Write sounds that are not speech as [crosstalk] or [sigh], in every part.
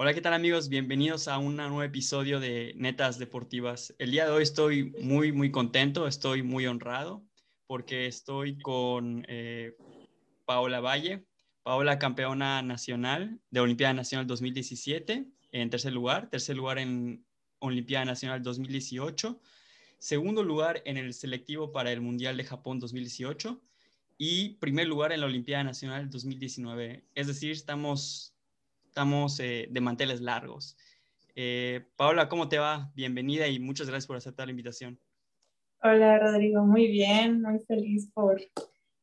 Hola, ¿qué tal amigos? Bienvenidos a un nuevo episodio de Netas Deportivas. El día de hoy estoy muy, muy contento, estoy muy honrado porque estoy con eh, Paola Valle. Paola, campeona nacional de Olimpiada Nacional 2017, en tercer lugar, tercer lugar en Olimpiada Nacional 2018, segundo lugar en el selectivo para el Mundial de Japón 2018 y primer lugar en la Olimpiada Nacional 2019. Es decir, estamos estamos eh, de manteles largos. Eh, Paola, ¿cómo te va? Bienvenida y muchas gracias por aceptar la invitación. Hola Rodrigo, muy bien, muy feliz por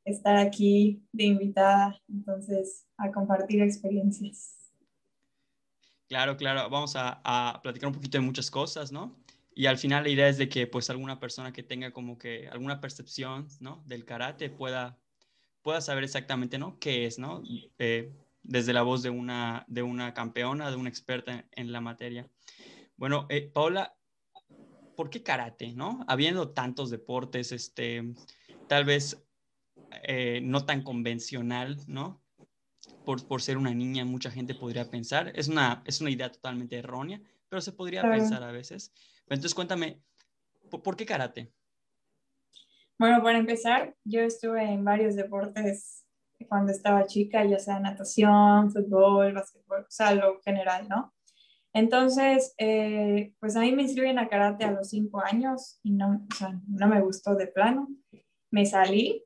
estar aquí de invitada, entonces, a compartir experiencias. Claro, claro, vamos a, a, platicar un poquito de muchas cosas, ¿no? Y al final la idea es de que pues alguna persona que tenga como que alguna percepción, ¿no? Del karate pueda, pueda saber exactamente, ¿no? ¿Qué es, ¿no? Eh, desde la voz de una, de una campeona, de una experta en, la materia. Bueno, eh, Paola, ¿por qué karate, no? Habiendo tantos deportes, este, tal vez eh, no tan convencional, ¿no? Por, por, ser una niña, mucha gente podría pensar. Es una, es una idea totalmente errónea, pero se podría pensar a veces. Entonces, cuéntame, ¿por, qué karate? Bueno, para empezar, yo estuve en varios deportes cuando estaba chica, ya sea natación, fútbol, básquetbol, o sea, lo general, ¿no? Entonces, eh, pues a mí me inscriben a karate a los cinco años y no, o sea, no me gustó de plano. Me salí,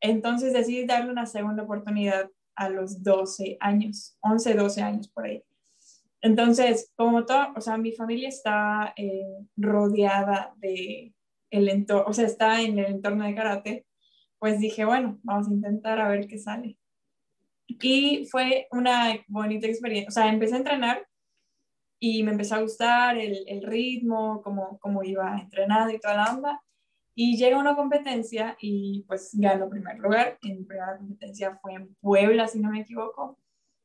entonces decidí darle una segunda oportunidad a los 12 años, 11, 12 años por ahí. Entonces, como todo, o sea, mi familia está eh, rodeada de el entorno, o sea, está en el entorno de karate, pues dije, bueno, vamos a intentar a ver qué sale. Y fue una bonita experiencia, o sea, empecé a entrenar y me empezó a gustar el, ritmo, cómo, cómo iba entrenado y toda la onda. Y llega una competencia y pues gano primer lugar. En mi primera competencia fue en Puebla, si no me equivoco,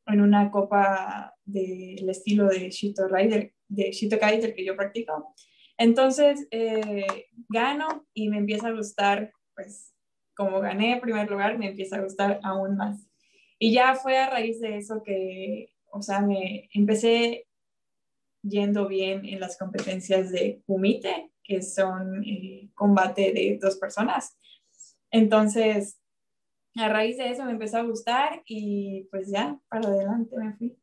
en una copa del estilo de Shito Rider, de Shito Kai, que yo practico. Entonces eh, gano y me empieza a gustar pues como gané primer lugar, me empieza a gustar aún más. Y ya fue a raíz de eso que, o sea, me empecé yendo bien en las competencias de kumite, que son eh, combate de dos personas. Entonces, a raíz de eso me empezó a gustar y pues ya, para adelante me fui.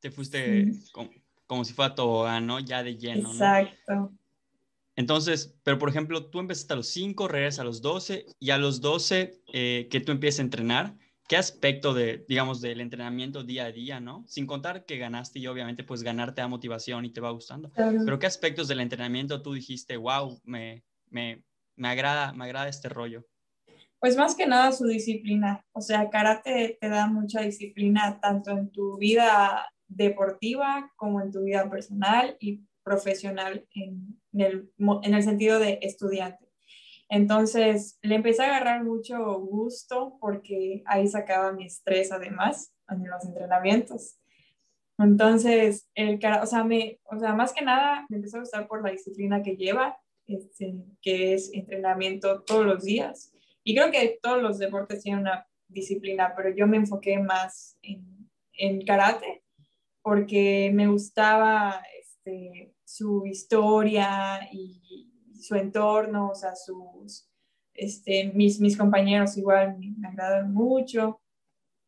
Te fuiste como, si fuera tobogán, ¿no? Ya de lleno. Exacto. Entonces, pero por ejemplo, tú empezaste a los 5, regresas a los 12 y a los 12 eh, que tú empiezas a entrenar, ¿qué aspecto de, digamos, del entrenamiento día a día, no? Sin contar que ganaste y obviamente pues ganar te da motivación y te va gustando. Pero ¿qué aspectos del entrenamiento tú dijiste, wow, me, me, me, agrada, me agrada este rollo? Pues más que nada su disciplina. O sea, karate te da mucha disciplina tanto en tu vida deportiva como en tu vida personal y profesional en, el, en el sentido de estudiante. Entonces, le empecé a agarrar mucho gusto porque ahí sacaba mi estrés además en los entrenamientos. Entonces, el, o, sea, me, o sea, más que nada me empezó a gustar por la disciplina que lleva, este, que es entrenamiento todos los días. Y creo que todos los deportes tienen una disciplina, pero yo me enfoqué más en, en karate porque me gustaba este, su historia y su entorno, o sea, sus, este, mis, mis compañeros igual me, agradan mucho.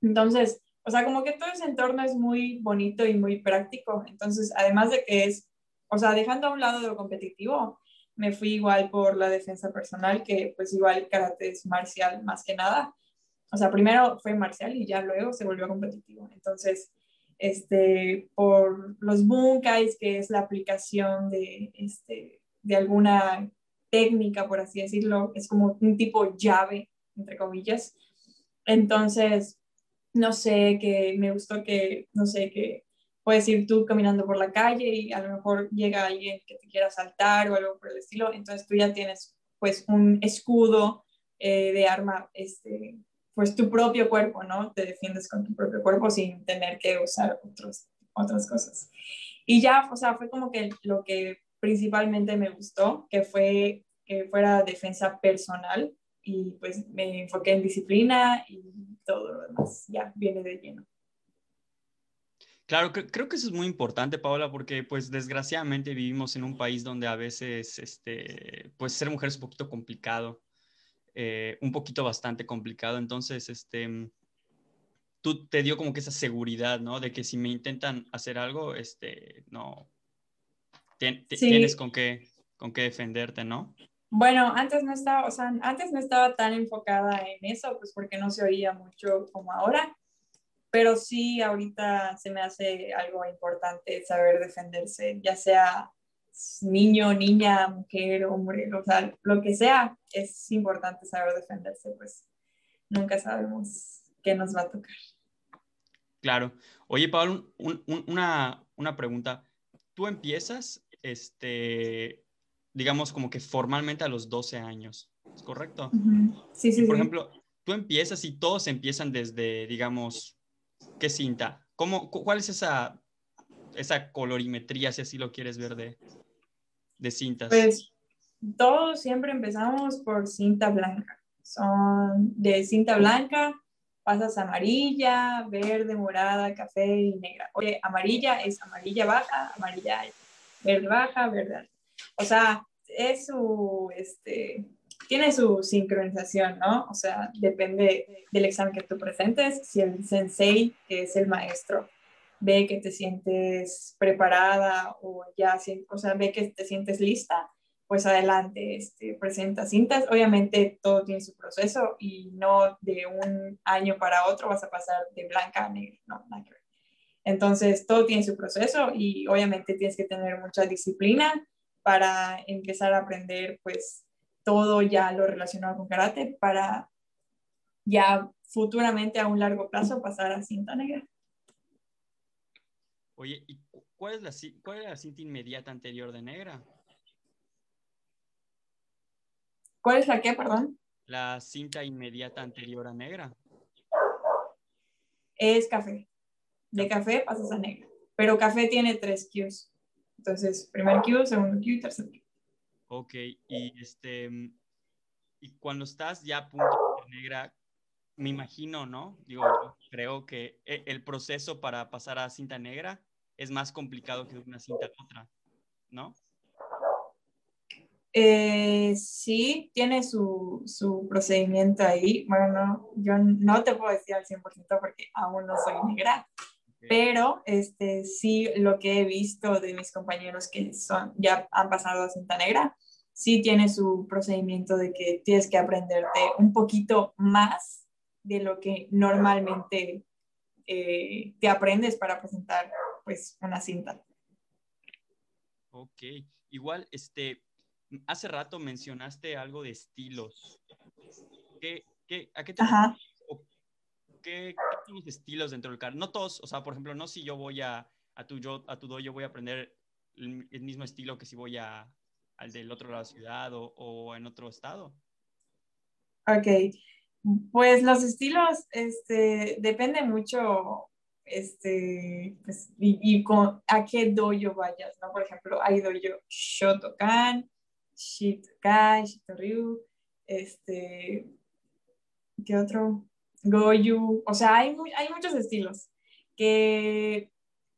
Entonces, o sea, como que todo ese entorno es muy bonito y muy práctico. Entonces, además de que es, o sea, dejando a un lado de lo competitivo, me fui igual por la defensa personal, que pues igual karate es marcial más que nada. O sea, primero fue marcial y ya luego se volvió competitivo. Entonces, este, por los bunkais, que es la aplicación de, este, de alguna técnica, por así decirlo, es como un tipo llave, entre comillas. Entonces, no sé, que me gustó que, no sé, que puedes ir tú caminando por la calle y a lo mejor llega alguien que te quiera saltar o algo por el estilo, entonces tú ya tienes pues un escudo eh, de arma este, pues tu propio cuerpo, ¿no? Te defiendes con tu propio cuerpo sin tener que usar otros, otras cosas. Y ya, o sea, fue como que lo que principalmente me gustó, que fue que fuera defensa personal y pues me enfoqué en disciplina y todo lo demás ya viene de lleno. Claro, creo que eso es muy importante, Paola, porque pues desgraciadamente vivimos en un país donde a veces, este, pues ser mujer es un poquito complicado, eh, un poquito bastante complicado. Entonces, este, tú te dio como que esa seguridad, ¿no? De que si me intentan hacer algo, este, no, tienes con qué, con qué defenderte, ¿no? Bueno, antes no estaba, o sea, antes no estaba tan enfocada en eso, pues porque no se oía mucho como ahora, pero sí ahorita se me hace algo importante saber defenderse, ya sea niño, niña, mujer, hombre, o sea, lo que sea, es importante saber defenderse, pues nunca sabemos qué nos va a tocar. Claro. Oye, Pablo, una, una pregunta. ¿Tú empiezas, este, digamos, como que formalmente a los 12 años, ¿es correcto? Sí, sí, Por ejemplo, tú empiezas y todos empiezan desde, digamos, ¿qué cinta? ¿Cómo, ¿Cuál es esa, esa colorimetría, si así lo quieres ver, de, de cintas? Pues todos siempre empezamos por cinta blanca. Son de cinta blanca pasas amarilla, verde, morada, café y negra. Oye, amarilla es amarilla baja, amarilla verde baja, verde alta. O sea, es su, este, tiene su sincronización, ¿no? O sea, depende del examen que tú presentes. Si el sensei, que es el maestro, ve que te sientes preparada o ya, o sea, ve que te sientes lista, pues adelante, este, presenta cintas. Obviamente todo tiene su proceso y no de un año para otro vas a pasar de blanca a negra, no, nada Entonces todo tiene su proceso y obviamente tienes que tener mucha disciplina para empezar a aprender pues todo ya lo relacionado con karate para ya futuramente a un largo plazo pasar a cinta negra. Oye, ¿y cuál es la, cuál es la cinta inmediata anterior de negra? ¿Cuál es la qué, perdón? La cinta inmediata anterior a negra. Es café. De café pasas a negra. Pero café tiene tres Qs. Entonces, primer Q, segundo Q y tercer Q. Ok, y este, y cuando estás ya a punto de negra, me imagino, ¿no? Digo, creo que e, el proceso para pasar a cinta negra es más complicado que de una cinta a otra, ¿no? Eh, sí, tiene su, su, procedimiento ahí. Bueno, yo no te puedo decir al 100% porque aún no soy negra, pero este, sí lo que he visto de mis compañeros que son, ya han pasado a cinta negra, sí tiene su procedimiento de que tienes que aprenderte un poquito más de lo que normalmente eh, te aprendes para presentar pues una cinta. Ok, igual este hace rato mencionaste algo de estilos. ¿Qué, qué, ¿A qué te ¿Qué, qué estilos dentro del car? No todos, o sea, por ejemplo, no si yo voy a, a tu, yo, a tu dojo voy a aprender el, mismo estilo que si voy a, al del otro lado de la ciudad o, o, en otro estado. Ok, pues los estilos, este, depende mucho, este, pues, y, y con, a qué dojo vayas, ¿no? Por ejemplo, hay dojo Shotokan, Shitokai, Shitoryu, este, ¿qué otro? Goyu, o sea, hay, hay muchos estilos que,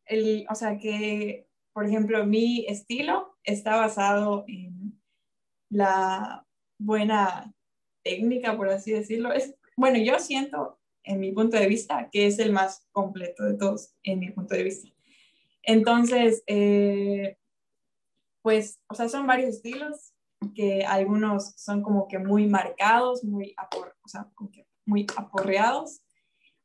el, o sea, que, por ejemplo, mi estilo está basado en la buena técnica, por así decirlo. Es, bueno, yo siento, en mi punto de vista, que es el más completo de todos, en mi punto de vista. Entonces, eh, pues, o sea, son varios estilos que algunos son como que muy marcados, muy, o sea, muy aporreados,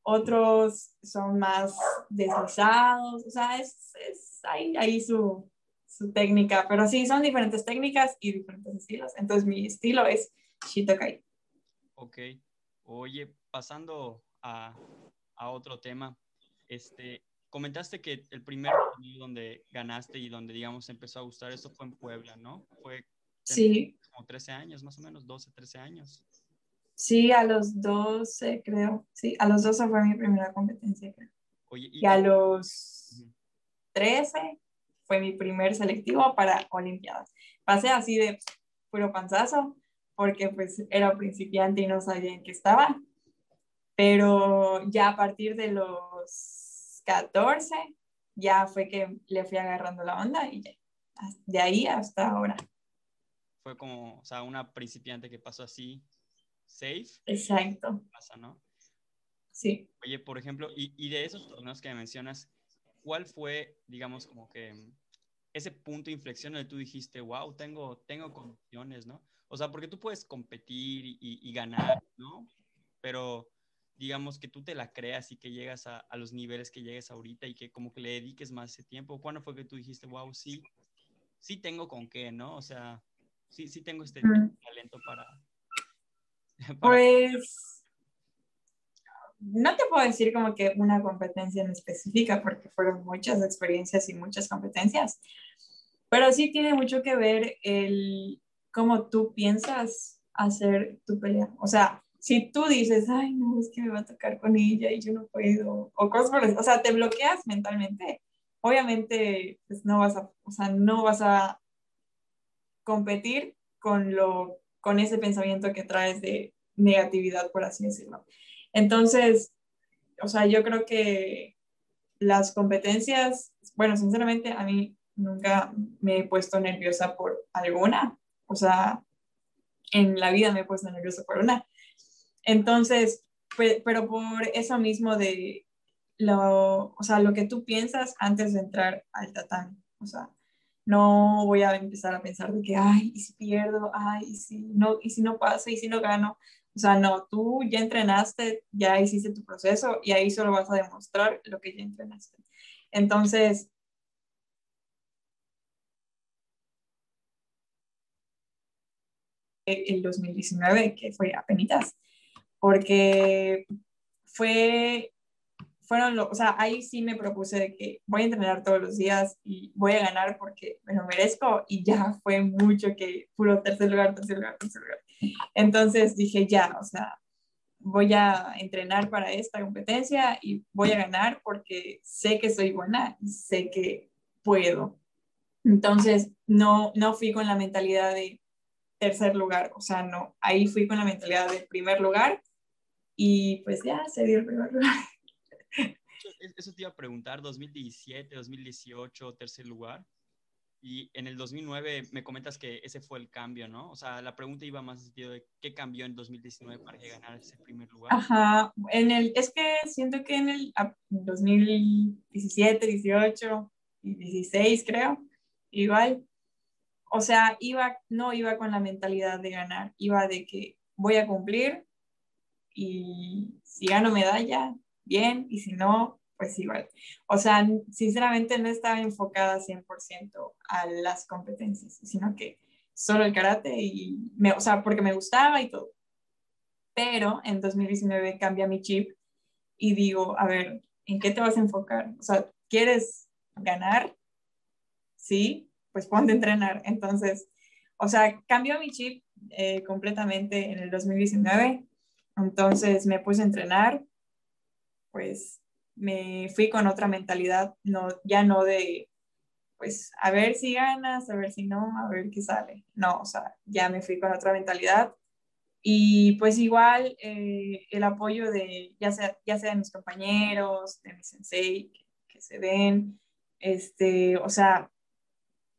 otros son más deslizados, o sea, es, es ahí, ahí su, su, técnica, pero sí, son diferentes técnicas y diferentes estilos, entonces mi estilo es Shitokai. Ok, oye, pasando a, a otro tema, este, comentaste que el primer torneo donde ganaste y donde, digamos, empezó a gustar esto fue en Puebla, ¿no? Fue sí. como 13 años, más o menos, 12, 13 años. Sí, a los 12, creo. Sí, a los 12 fue mi primera competencia, creo. Oye, y, a los 13 fue mi primer selectivo para Olimpiadas. Pasé así de puro panzazo, porque pues era principiante y no sabía en qué estaba. Pero ya a partir de los 14 ya fue que le fui agarrando la onda y ya, de ahí hasta ahora. Fue como, o sea, una principiante que pasó así, safe. Exacto. Pasa, ¿no? Sí. Oye, por ejemplo, y, y de esos torneos que mencionas, ¿cuál fue, digamos, como que ese punto de inflexión que tú dijiste, wow, tengo, tengo condiciones, ¿no? O sea, porque tú puedes competir y, y ganar, ¿no? Pero digamos que tú te la creas y que llegas a, a, los niveles que llegues ahorita y que como que le dediques más ese tiempo. ¿Cuándo fue que tú dijiste, wow, sí, sí tengo con qué, ¿no? O sea, sí, sí tengo este mm. talento para, [laughs] para... Pues no te puedo decir como que una competencia en específica porque fueron muchas experiencias y muchas competencias, pero sí tiene mucho que ver el cómo tú piensas hacer tu pelea. O sea, si tú dices, ay, no, es que me va a tocar con ella y yo no puedo, o cosas por o sea, te bloqueas mentalmente, obviamente, pues no vas a, o sea, no vas a competir con lo, con ese pensamiento que traes de negatividad, por así decirlo. Entonces, o sea, yo creo que las competencias, bueno, sinceramente, a mí nunca me he puesto nerviosa por alguna, o sea, en la vida me he puesto nerviosa por una. Entonces, pero por eso mismo de lo, o sea, lo que tú piensas antes de entrar al tatami, o sea, no voy a empezar a pensar de que, ay, y si pierdo, ay, y si no, y si no pasa, y si no gano. O sea, no, tú ya entrenaste, ya hiciste tu proceso y ahí solo vas a demostrar lo que ya entrenaste. Entonces, el 2019, que fue apenas, porque fue, fueron, lo, o sea, ahí sí me propuse de que voy a entrenar todos los días y voy a ganar porque me lo merezco y ya fue mucho que puro tercer lugar, tercer lugar, tercer lugar. Entonces dije, ya, o sea, voy a entrenar para esta competencia y voy a ganar porque sé que soy buena y sé que puedo. Entonces, no, no fui con la mentalidad de tercer lugar, o sea, no, ahí fui con la mentalidad de primer lugar y pues ya se dio el primer lugar. [laughs] Eso te iba a preguntar, 2017, 2018, tercer lugar. Y en el 2009 me comentas que ese fue el cambio, ¿no? O sea, la pregunta iba más en sentido de qué cambió en 2019 para que ganara ese primer lugar. Ajá, en el, es que siento que en el 2017, 18 y 16 creo, igual, o sea, iba, no iba con la mentalidad de ganar, iba de que voy a cumplir y si gano medalla, bien, y si no, pues igual. O sea, sinceramente no estaba enfocada 100% a las competencias, sino que solo el karate y, me, o sea, porque me gustaba y todo. Pero en 2019 cambia mi chip y digo, a ver, ¿en qué te vas a enfocar? O sea, ¿quieres ganar? Sí, pues ponte a entrenar. Entonces, o sea, cambió mi chip eh, completamente en el 2019 entonces me puse a entrenar, pues me fui con otra mentalidad, no, ya no de, pues a ver si ganas, a ver si no, a ver qué sale. No, o sea, ya me fui con otra mentalidad. Y pues igual eh, el apoyo de, ya sea, ya sea de mis compañeros, de mi sensei, que, se ven, este, o sea,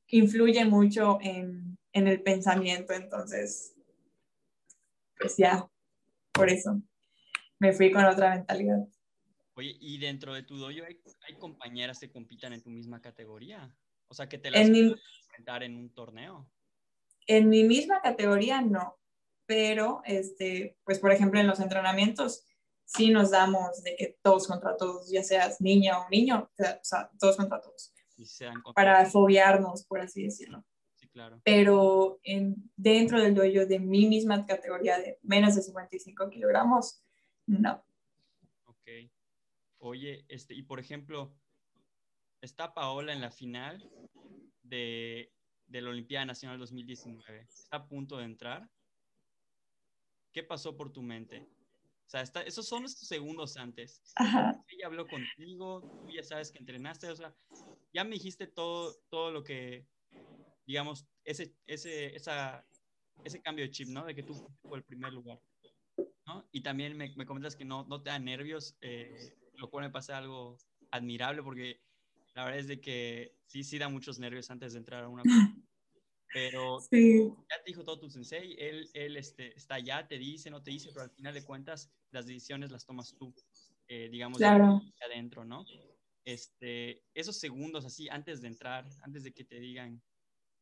influye mucho en, en el pensamiento. Entonces, pues ya, por eso me fui con otra mentalidad. Oye, ¿y dentro de tu dojo hay, compañeras que compitan en tu misma categoría? O sea, que te las en enfrentar en un torneo. En mi misma categoría no, pero, este, pues, por ejemplo, en los entrenamientos sí nos damos de que todos contra todos, ya seas niña o niño, o sea, todos contra todos. para fobiarnos, por así decirlo claro. Pero en, dentro del dojo de mi misma categoría de menos de 55 kilogramos, no. Ok. Oye, este, y por ejemplo, está Paola en la final de, de la Olimpiada Nacional 2019. Está a punto de entrar. ¿Qué pasó por tu mente? O sea, está, esos son estos segundos antes. Ajá. Ella habló contigo, tú ya sabes que entrenaste, o sea, ya me dijiste todo, todo lo que, digamos, ese, ese, esa, ese cambio de chip, ¿no? De que tú fue el primer lugar, ¿no? Y también me, me comentas que no, no te da nervios, eh, lo cual me pasa algo admirable porque La verdad es de que sí, sí da muchos nervios antes de entrar a una. [laughs] Pero ya te dijo todo tu sensei, él, él este, está allá, te dice, no te dice, pero al final de cuentas las decisiones las tomas tú, eh, digamos, claro. de adentro, ¿no? Este, esos segundos así, antes de entrar, antes de que te digan,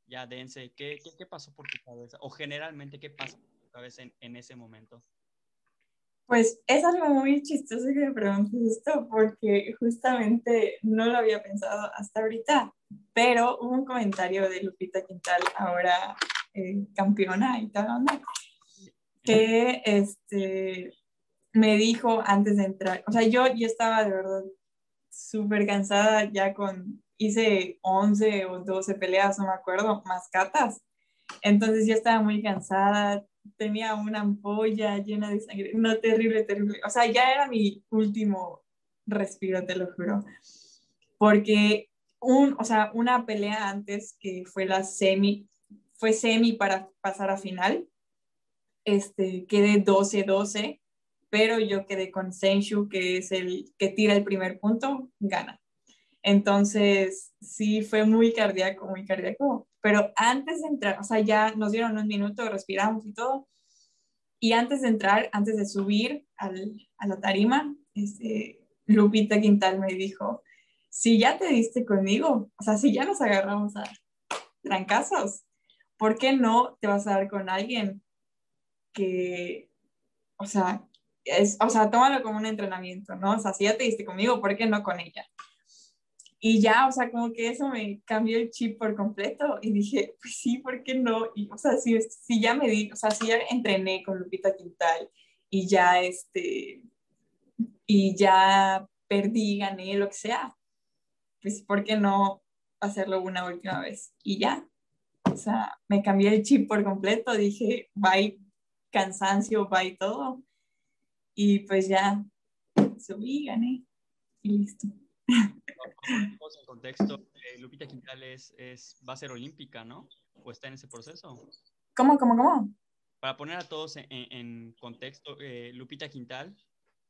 ya dense, ¿qué, qué, qué pasó por tu cabeza? O generalmente, ¿qué pasa por tu cabeza en, en ese momento? Pues es algo muy chistoso que me preguntes esto porque justamente no lo había pensado hasta ahorita, pero hubo un comentario de Lupita Quintal, ahora eh, campeona y tal, que este, me dijo antes de entrar, o sea, yo ya estaba de verdad súper cansada ya con, hice 11 o 12 peleas, no me acuerdo, más catas, entonces ya estaba muy cansada, tenía una ampolla llena de sangre, no, terrible, terrible. O sea, ya era mi último respiro, te lo juro. Porque un, o sea, una pelea antes que fue la semi, fue semi para pasar a final, este, quedé 12-12, pero yo quedé con Senshu, que es el que tira el primer punto, gana. Entonces, sí, fue muy cardíaco, muy cardíaco. Pero antes de entrar, o sea, ya nos dieron un minuto, respiramos y todo. Y antes de entrar, antes de subir al, a la tarima, este, Lupita Quintal me dijo, si ya te diste conmigo, o sea, si ya nos agarramos a trancazos, ¿por qué no te vas a dar con alguien que, o sea, es, o sea, tómalo como un entrenamiento, ¿no? O sea, si ya te diste conmigo, ¿por qué no con ella? Y ya, o sea, como que eso me cambió el chip por completo y dije, pues sí, ¿por qué no? Y, o sea, si, si ya me di, o sea, si ya entrené con Lupita Quintal y ya, este, y ya perdí, gané, lo que sea, pues ¿por qué no hacerlo una última vez? Y ya, o sea, me cambié el chip por completo, dije, bye cansancio, bye todo. Y pues ya, subí, gané y listo en contexto, Lupita Quintal es, va a ser olímpica, ¿no? ¿O está en ese proceso? ¿Cómo, cómo, cómo? Para poner a todos en, contexto, eh, Lupita Quintal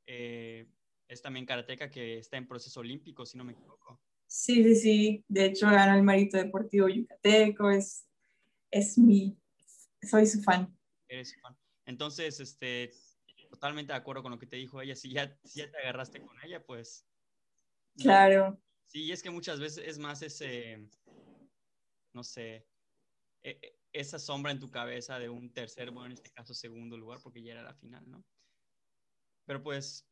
eh, es también karateca que está en proceso olímpico, si no me equivoco. Sí, sí, sí. De hecho, gana el mérito deportivo yucateco. Es, es mi. Soy su fan. Eres su fan. Entonces, este, totalmente de acuerdo con lo que te dijo ella. Si ya, si ya te agarraste con ella, pues Claro. Sí, es que muchas veces es más ese, no sé, e, e, esa sombra en tu cabeza de un tercer, bueno, en este caso segundo lugar, porque ya era la final, ¿no? Pero pues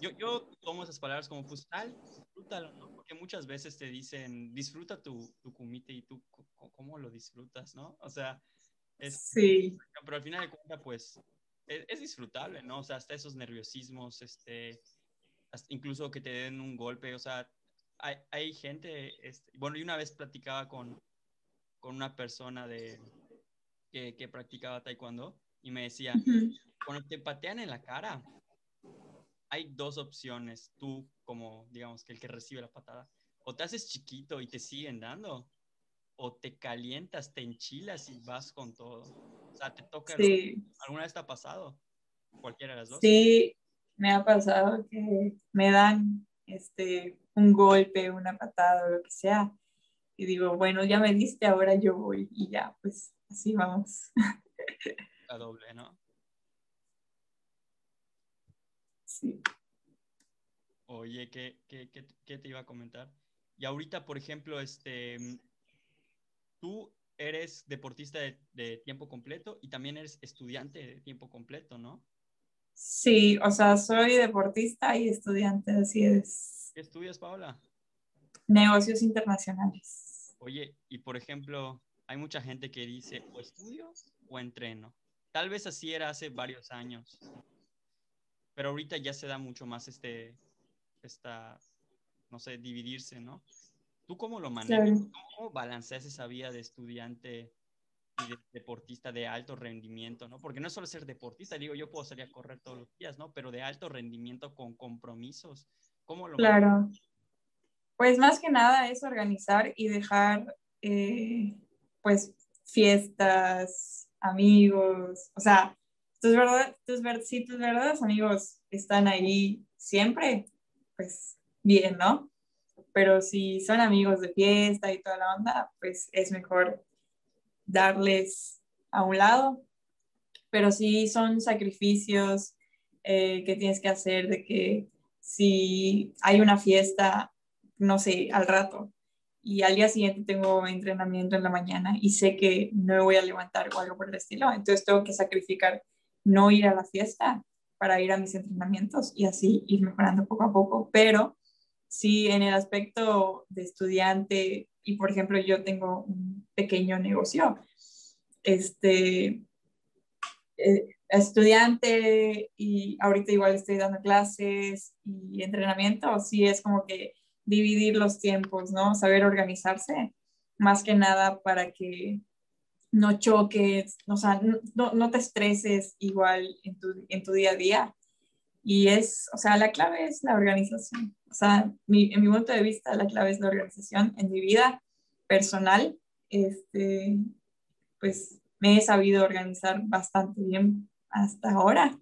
yo, yo tomo esas palabras como pues tal, disfrútalo, ¿no? Porque muchas veces te dicen, disfruta tu, tu kumite y tú, ¿cómo lo disfrutas, no? O sea, es, sí. Pero al final de cuentas, pues, es, es, disfrutable, ¿no? O sea, hasta esos nerviosismos, este, incluso que te den un golpe, o sea, hay, hay gente, este, bueno, y una vez platicaba con, con una persona de, que, que, practicaba taekwondo y me decía, cuando te patean en la cara, hay dos opciones, tú como, digamos, que el que recibe la patada, o te haces chiquito y te siguen dando, o te calientas, te enchilas y vas con todo. O sea, te toca. Sí. ¿Alguna vez te ha pasado? Cualquiera de las dos. Sí, me ha pasado que me dan este, un golpe, una patada o lo que sea. Y digo, bueno, ya me diste, ahora yo voy. Y ya, pues así vamos. La doble, ¿no? Sí. Oye, ¿qué, qué, qué, te iba a comentar? Y ahorita, por ejemplo, este, tú eres deportista de, de tiempo completo y también eres estudiante de tiempo completo, ¿no? Sí, o sea, soy deportista y estudiante, así es. ¿Qué estudias, Paola? Negocios internacionales. Oye, y por ejemplo, hay mucha gente que dice o estudio o entreno. Tal vez así era hace varios años, pero ahorita ya se da mucho más este, esta, no sé, dividirse, ¿no? ¿Tú cómo lo manejas? ¿Cómo balanceas esa vida de estudiante de deportista de alto rendimiento, ¿no? Porque no solo ser deportista, digo, yo puedo salir a correr todos los días, ¿no? Pero de alto rendimiento con compromisos, ¿cómo lo Claro. Pues más que nada es organizar y dejar, eh, pues, fiestas, amigos, o sea, tus verdad, tus ver si tus verdaderos amigos están ahí siempre, pues bien, ¿no? pero si son amigos de fiesta y toda la onda, pues es mejor darles a un lado. Pero si son sacrificios eh, que tienes que hacer de que si hay una fiesta, no sé, al rato, y al día siguiente tengo entrenamiento en la mañana y sé que no me voy a levantar o algo por el estilo, entonces tengo que sacrificar no ir a la fiesta para ir a mis entrenamientos y así ir mejorando poco a poco, pero si en el aspecto de estudiante y por ejemplo yo tengo un pequeño negocio, este, eh, estudiante y ahorita igual estoy dando clases y entrenamiento, sí es como que dividir los tiempos, ¿no? Saber organizarse, más que nada para que no choques, o sea, no, no te estreses igual en tu, en tu, día a día. Y es, o sea, la clave es la organización. O sea, mi, en mi punto de vista, la clave es la organización en mi vida personal. Este, pues me he sabido organizar bastante bien hasta ahora.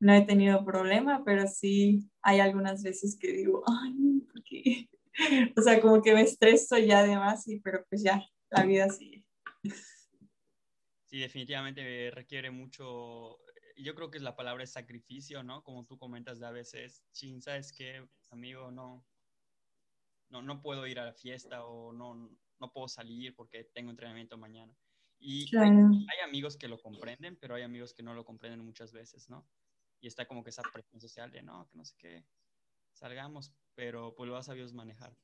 No he tenido problema, pero sí hay algunas veces que digo, ay, ¿por qué? [laughs] O sea, como que me estreso ya además, y, pero pues ya, la vida sigue. Sí, definitivamente requiere mucho, yo creo que la palabra es sacrificio, ¿no? Como tú comentas de a veces, chin, ¿sabes qué, amigo? No, no, no puedo ir a la fiesta o no, no puedo salir porque tengo entrenamiento mañana. Y hay, amigos que lo comprenden, pero hay amigos que no lo comprenden muchas veces, ¿no? Y está como que esa presión social de, no, que no sé qué, salgamos, pero pues lo vas a Dios manejar.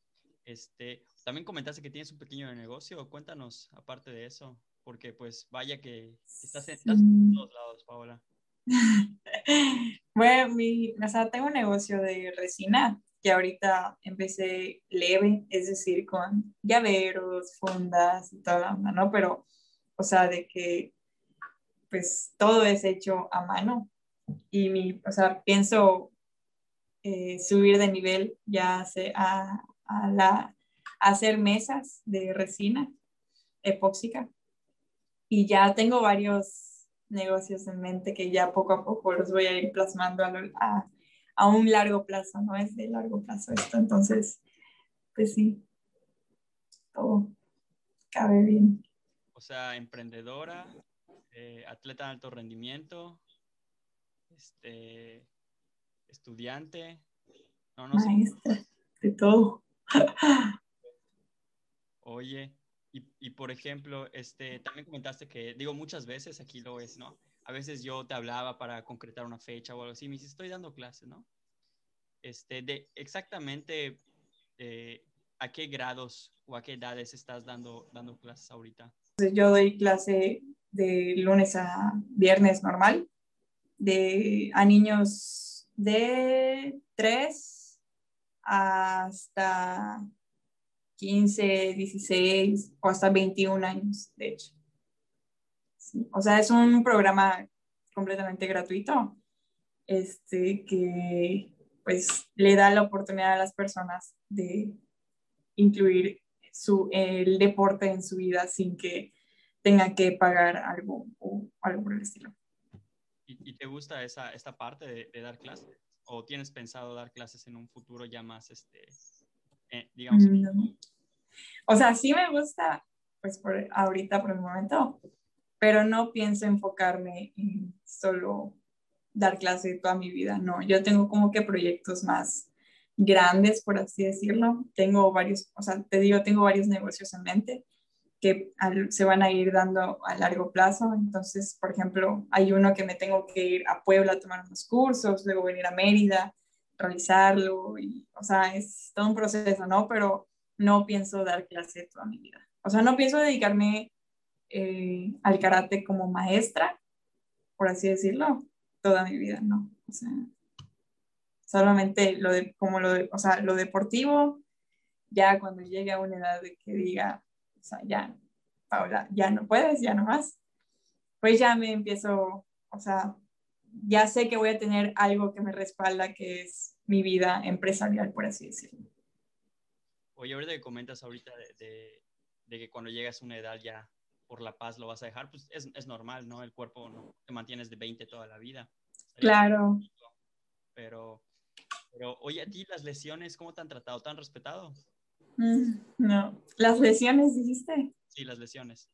Este, también comentaste que tienes un pequeño negocio, cuéntanos aparte de eso, porque pues vaya que estás en, todos lados, Paola. [laughs] bueno, mi, o sea, tengo un negocio de resina que ahorita empecé leve, es decir, con llaveros, fundas y toda la onda, ¿no? Pero o sea, de que pues todo es hecho a mano y mi, o sea, pienso eh, subir de nivel ya a, a, la, hacer mesas de resina epóxica y ya tengo varios negocios en mente que ya poco a poco los voy a ir plasmando a, a un largo plazo, no es de largo plazo esto, entonces, pues sí, todo cabe bien. O sea, emprendedora, eh, atleta de alto rendimiento, este, estudiante. No, no Maestra, de todo. Oye, y, y, por ejemplo, este, también comentaste que, digo, muchas veces aquí lo es, ¿no? A veces yo te hablaba para concretar una fecha o algo así, me dices, estoy dando clases, ¿no? Este, de exactamente eh, a qué grados o a qué edades estás dando, dando clases ahorita. Yo doy clase de lunes a viernes normal, de, a niños de 3 hasta 15, 16 o hasta 21 años, de hecho. O sea, es un programa completamente gratuito, este, que pues le da la oportunidad a las personas de incluir su, el deporte en su vida sin que tenga que pagar algo o algo por el estilo. ¿Y, te gusta esa, esta parte de, dar clases? ¿O tienes pensado dar clases en un futuro ya más, este, eh, digamos? O sea, sí me gusta, pues por ahorita, por el momento, pero no pienso enfocarme en solo dar clase toda mi vida, no. Yo tengo como que proyectos más grandes, por así decirlo. Tengo varios, o sea, te digo, tengo varios negocios en mente que se van a ir dando a largo plazo. Entonces, por ejemplo, hay uno que me tengo que ir a Puebla a tomar unos cursos, luego venir a Mérida, realizarlo, y, o sea, es todo un proceso, ¿no? Pero no pienso dar clase toda mi vida. O sea, no pienso dedicarme eh, al karate como maestra, por así decirlo, toda mi vida, ¿no? O sea, solamente lo de, como lo de, o sea, lo deportivo, ya cuando llegue a una edad de que diga, o sea, ya, Paula, ya no puedes, ya no más, pues ya me empiezo, o sea, ya sé que voy a tener algo que me respalda, que es mi vida empresarial, por así decirlo. Oye, ahorita que comentas ahorita de, de, que cuando llegas a una edad ya por la paz lo vas a dejar, pues es, es normal, ¿no? El cuerpo no te mantienes de 20 toda la vida. Claro. Pero Pero, oye, a ti las lesiones, ¿cómo te han tratado? ¿Te han respetado? Mm, no, las lesiones, dijiste. Sí, las lesiones.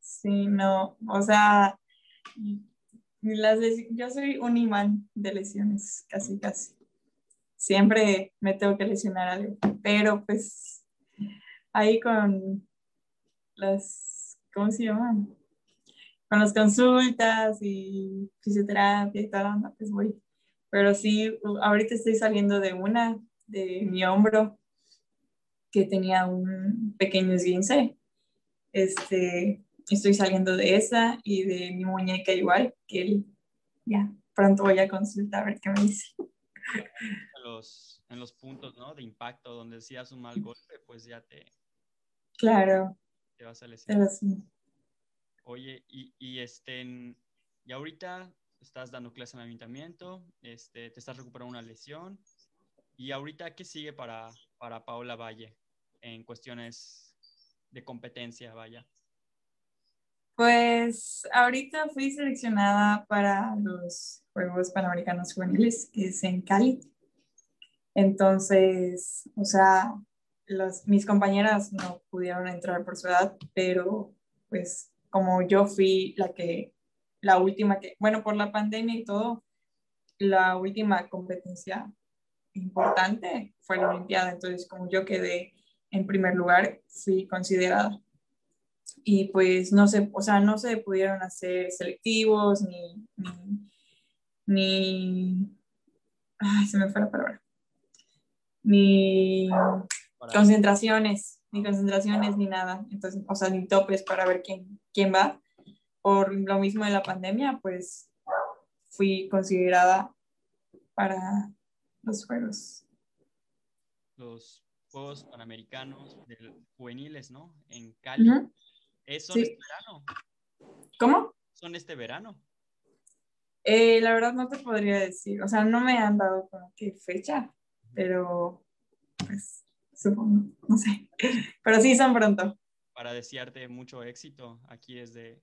Sí, no, o sea, las yo soy un imán de lesiones, casi, casi. Siempre me tengo que lesionar algo, pero pues ahí con las, ¿cómo se llaman? Con las consultas y fisioterapia y tal, pues voy. Pero sí, ahorita estoy saliendo de una, de mi hombro, que tenía un pequeño esguince. Este, estoy saliendo de esa y de mi muñeca igual, que él, ya, pronto voy a consultar a ver qué me dice. En los, en los puntos, ¿no? De impacto, donde decías un mal golpe, pues ya te... Claro. Te vas a lesionar. Oye, y, y este, y ahorita estás dando clases en ayuntamiento, este, te estás recuperando una lesión, y ahorita, ¿qué sigue para, para Paola Valle en cuestiones de competencia, vaya? Pues ahorita fui seleccionada para los Juegos Panamericanos Juveniles, que es en Cali. Entonces, o sea, los, mis compañeras no pudieron entrar por su edad, pero pues como yo fui la que, la última que, bueno, por la pandemia y todo, la última competencia importante fue la Olimpiada. Entonces, como yo quedé en primer lugar, fui considerada y pues no se, o sea, no se pudieron hacer selectivos ni, ni, ay, se me fue la palabra, ni concentraciones, ni concentraciones, ni nada, entonces, o sea, ni topes para ver quién, quién va. Por lo mismo de la pandemia, pues fui considerada para los Juegos. Los Juegos Panamericanos juveniles, ¿no? En Cali. ¿Es son este verano? ¿Cómo? ¿Son este verano? Eh, la verdad no te podría decir, o sea, no me han dado como qué fecha, pero pues supongo, no sé, [laughs] pero sí son pronto. Para desearte mucho éxito aquí desde,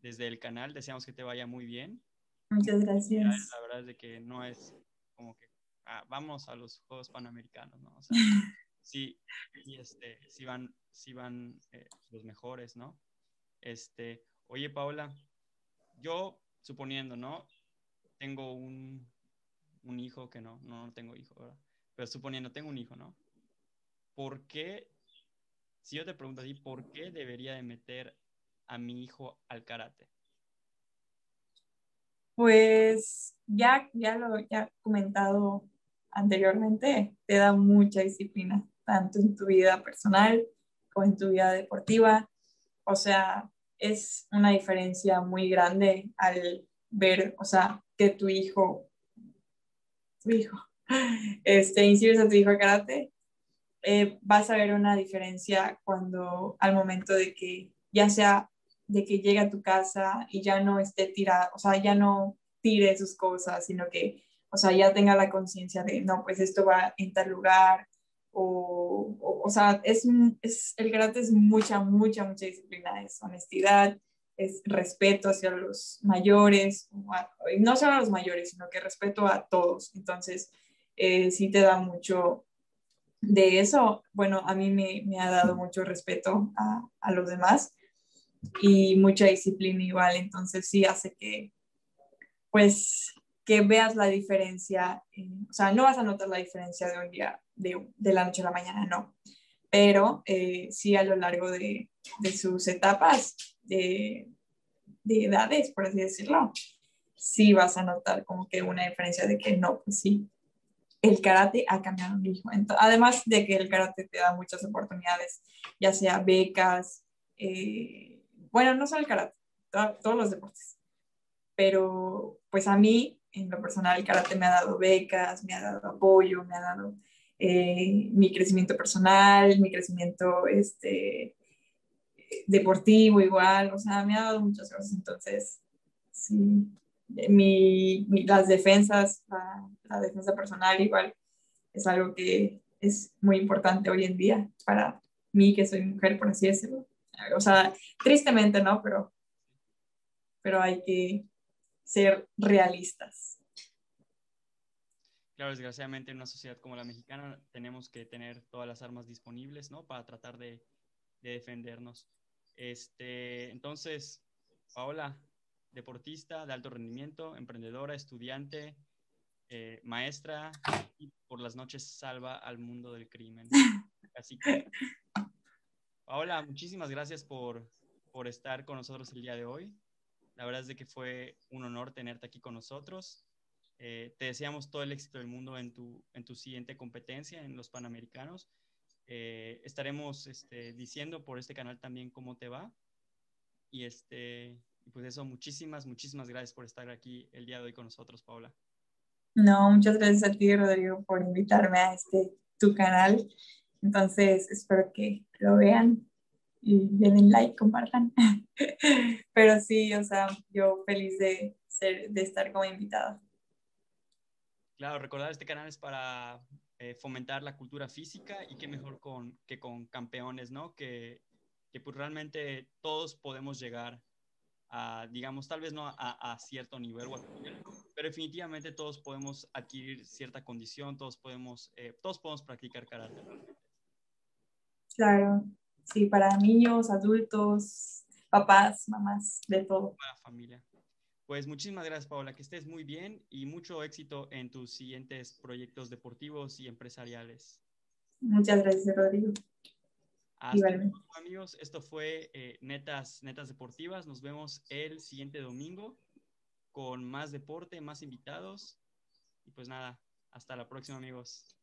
desde el canal, deseamos que te vaya muy bien. Muchas gracias. La verdad es de que no es como que ah, vamos a los Juegos Panamericanos, ¿no? O sea, [laughs] sí, y este, sí van, sí van eh, los mejores, ¿no? Este, oye, Paula, yo suponiendo, ¿no? Tengo un, un hijo que no, no, no tengo hijo, ¿verdad? Pero suponiendo, tengo un hijo, ¿no? ¿Por qué, si yo te pregunto así, ¿por qué debería de meter a mi hijo al karate? Pues ya, ya lo he comentado anteriormente, te da mucha disciplina tanto en tu vida personal como en tu vida deportiva. O sea, es una diferencia muy grande al ver, o sea, que tu hijo, tu hijo, [laughs] este, inscribes a tu hijo a karate, eh, vas a ver una diferencia cuando al momento de que ya sea de que llegue a tu casa y ya no esté tirado, o sea, ya no tire sus cosas, sino que, o sea, ya tenga la conciencia de, no, pues esto va en tal lugar, o, o, sea, es, es, el karate es mucha, mucha, mucha disciplina, es honestidad, es respeto hacia los mayores, no solo a los mayores, sino que respeto a todos. Entonces, eh, sí te da mucho de eso. Bueno, a mí me, me ha dado mucho respeto a, a, los demás y mucha disciplina igual. Entonces, sí hace que, pues, que veas la diferencia, o sea, no vas a notar la diferencia de un día, de, de la noche a la mañana, no, pero eh, sí a lo largo de, de sus etapas de, de, edades, por así decirlo, sí vas a notar como que una diferencia de que no, pues sí, el karate ha cambiado mi hijo. además de que el karate te da muchas oportunidades, ya sea becas, eh, bueno, no solo el karate, todos los deportes, pero pues a mí en lo personal el karate me ha dado becas, me ha dado apoyo, me ha dado eh, mi crecimiento personal, mi crecimiento este, deportivo igual, o sea, me ha dado muchas cosas. Entonces, sí, mi, las defensas, la, la, defensa personal igual es algo que es muy importante hoy en día para mí que soy mujer, por así decirlo. O sea, tristemente, ¿no? Pero, pero hay que ser realistas. Claro, desgraciadamente en una sociedad como la mexicana tenemos que tener todas las armas disponibles, ¿no? Para tratar de, de defendernos. Este, entonces, Paola, deportista de alto rendimiento, emprendedora, estudiante, eh, maestra y por las noches salva al mundo del crimen. [laughs] Así que, Paola, muchísimas gracias por, por estar con nosotros el día de hoy. La verdad es de que fue un honor tenerte aquí con nosotros. Eh, te deseamos todo el éxito del mundo en tu, en tu siguiente competencia en los Panamericanos. Eh, estaremos este, diciendo por este canal también cómo te va. Y este, pues eso, muchísimas, muchísimas gracias por estar aquí el día de hoy con nosotros, Paula. No, muchas gracias a ti, Rodrigo, por invitarme a este tu canal. Entonces, espero que lo vean y den like, compartan. [laughs] Pero sí, o sea, yo feliz de, ser, de estar como invitada. Claro, recordar este canal es para eh, fomentar la cultura física y qué mejor con, que con campeones, ¿no? Que, que pues realmente todos podemos llegar a, digamos, tal vez no a, a cierto nivel, pero definitivamente todos podemos adquirir cierta condición, todos podemos, eh, todos podemos practicar karate. Claro, sí, para niños, adultos, papás, mamás, de todo. Para familia. Pues muchísimas gracias, Paola, que estés muy bien y mucho éxito en tus siguientes proyectos deportivos y empresariales. Muchas gracias, Rodrigo. Hasta luego, amigos. Esto fue eh, Netas, Netas Deportivas. Nos vemos el siguiente domingo con más deporte, más invitados. Y pues nada, hasta la próxima, amigos.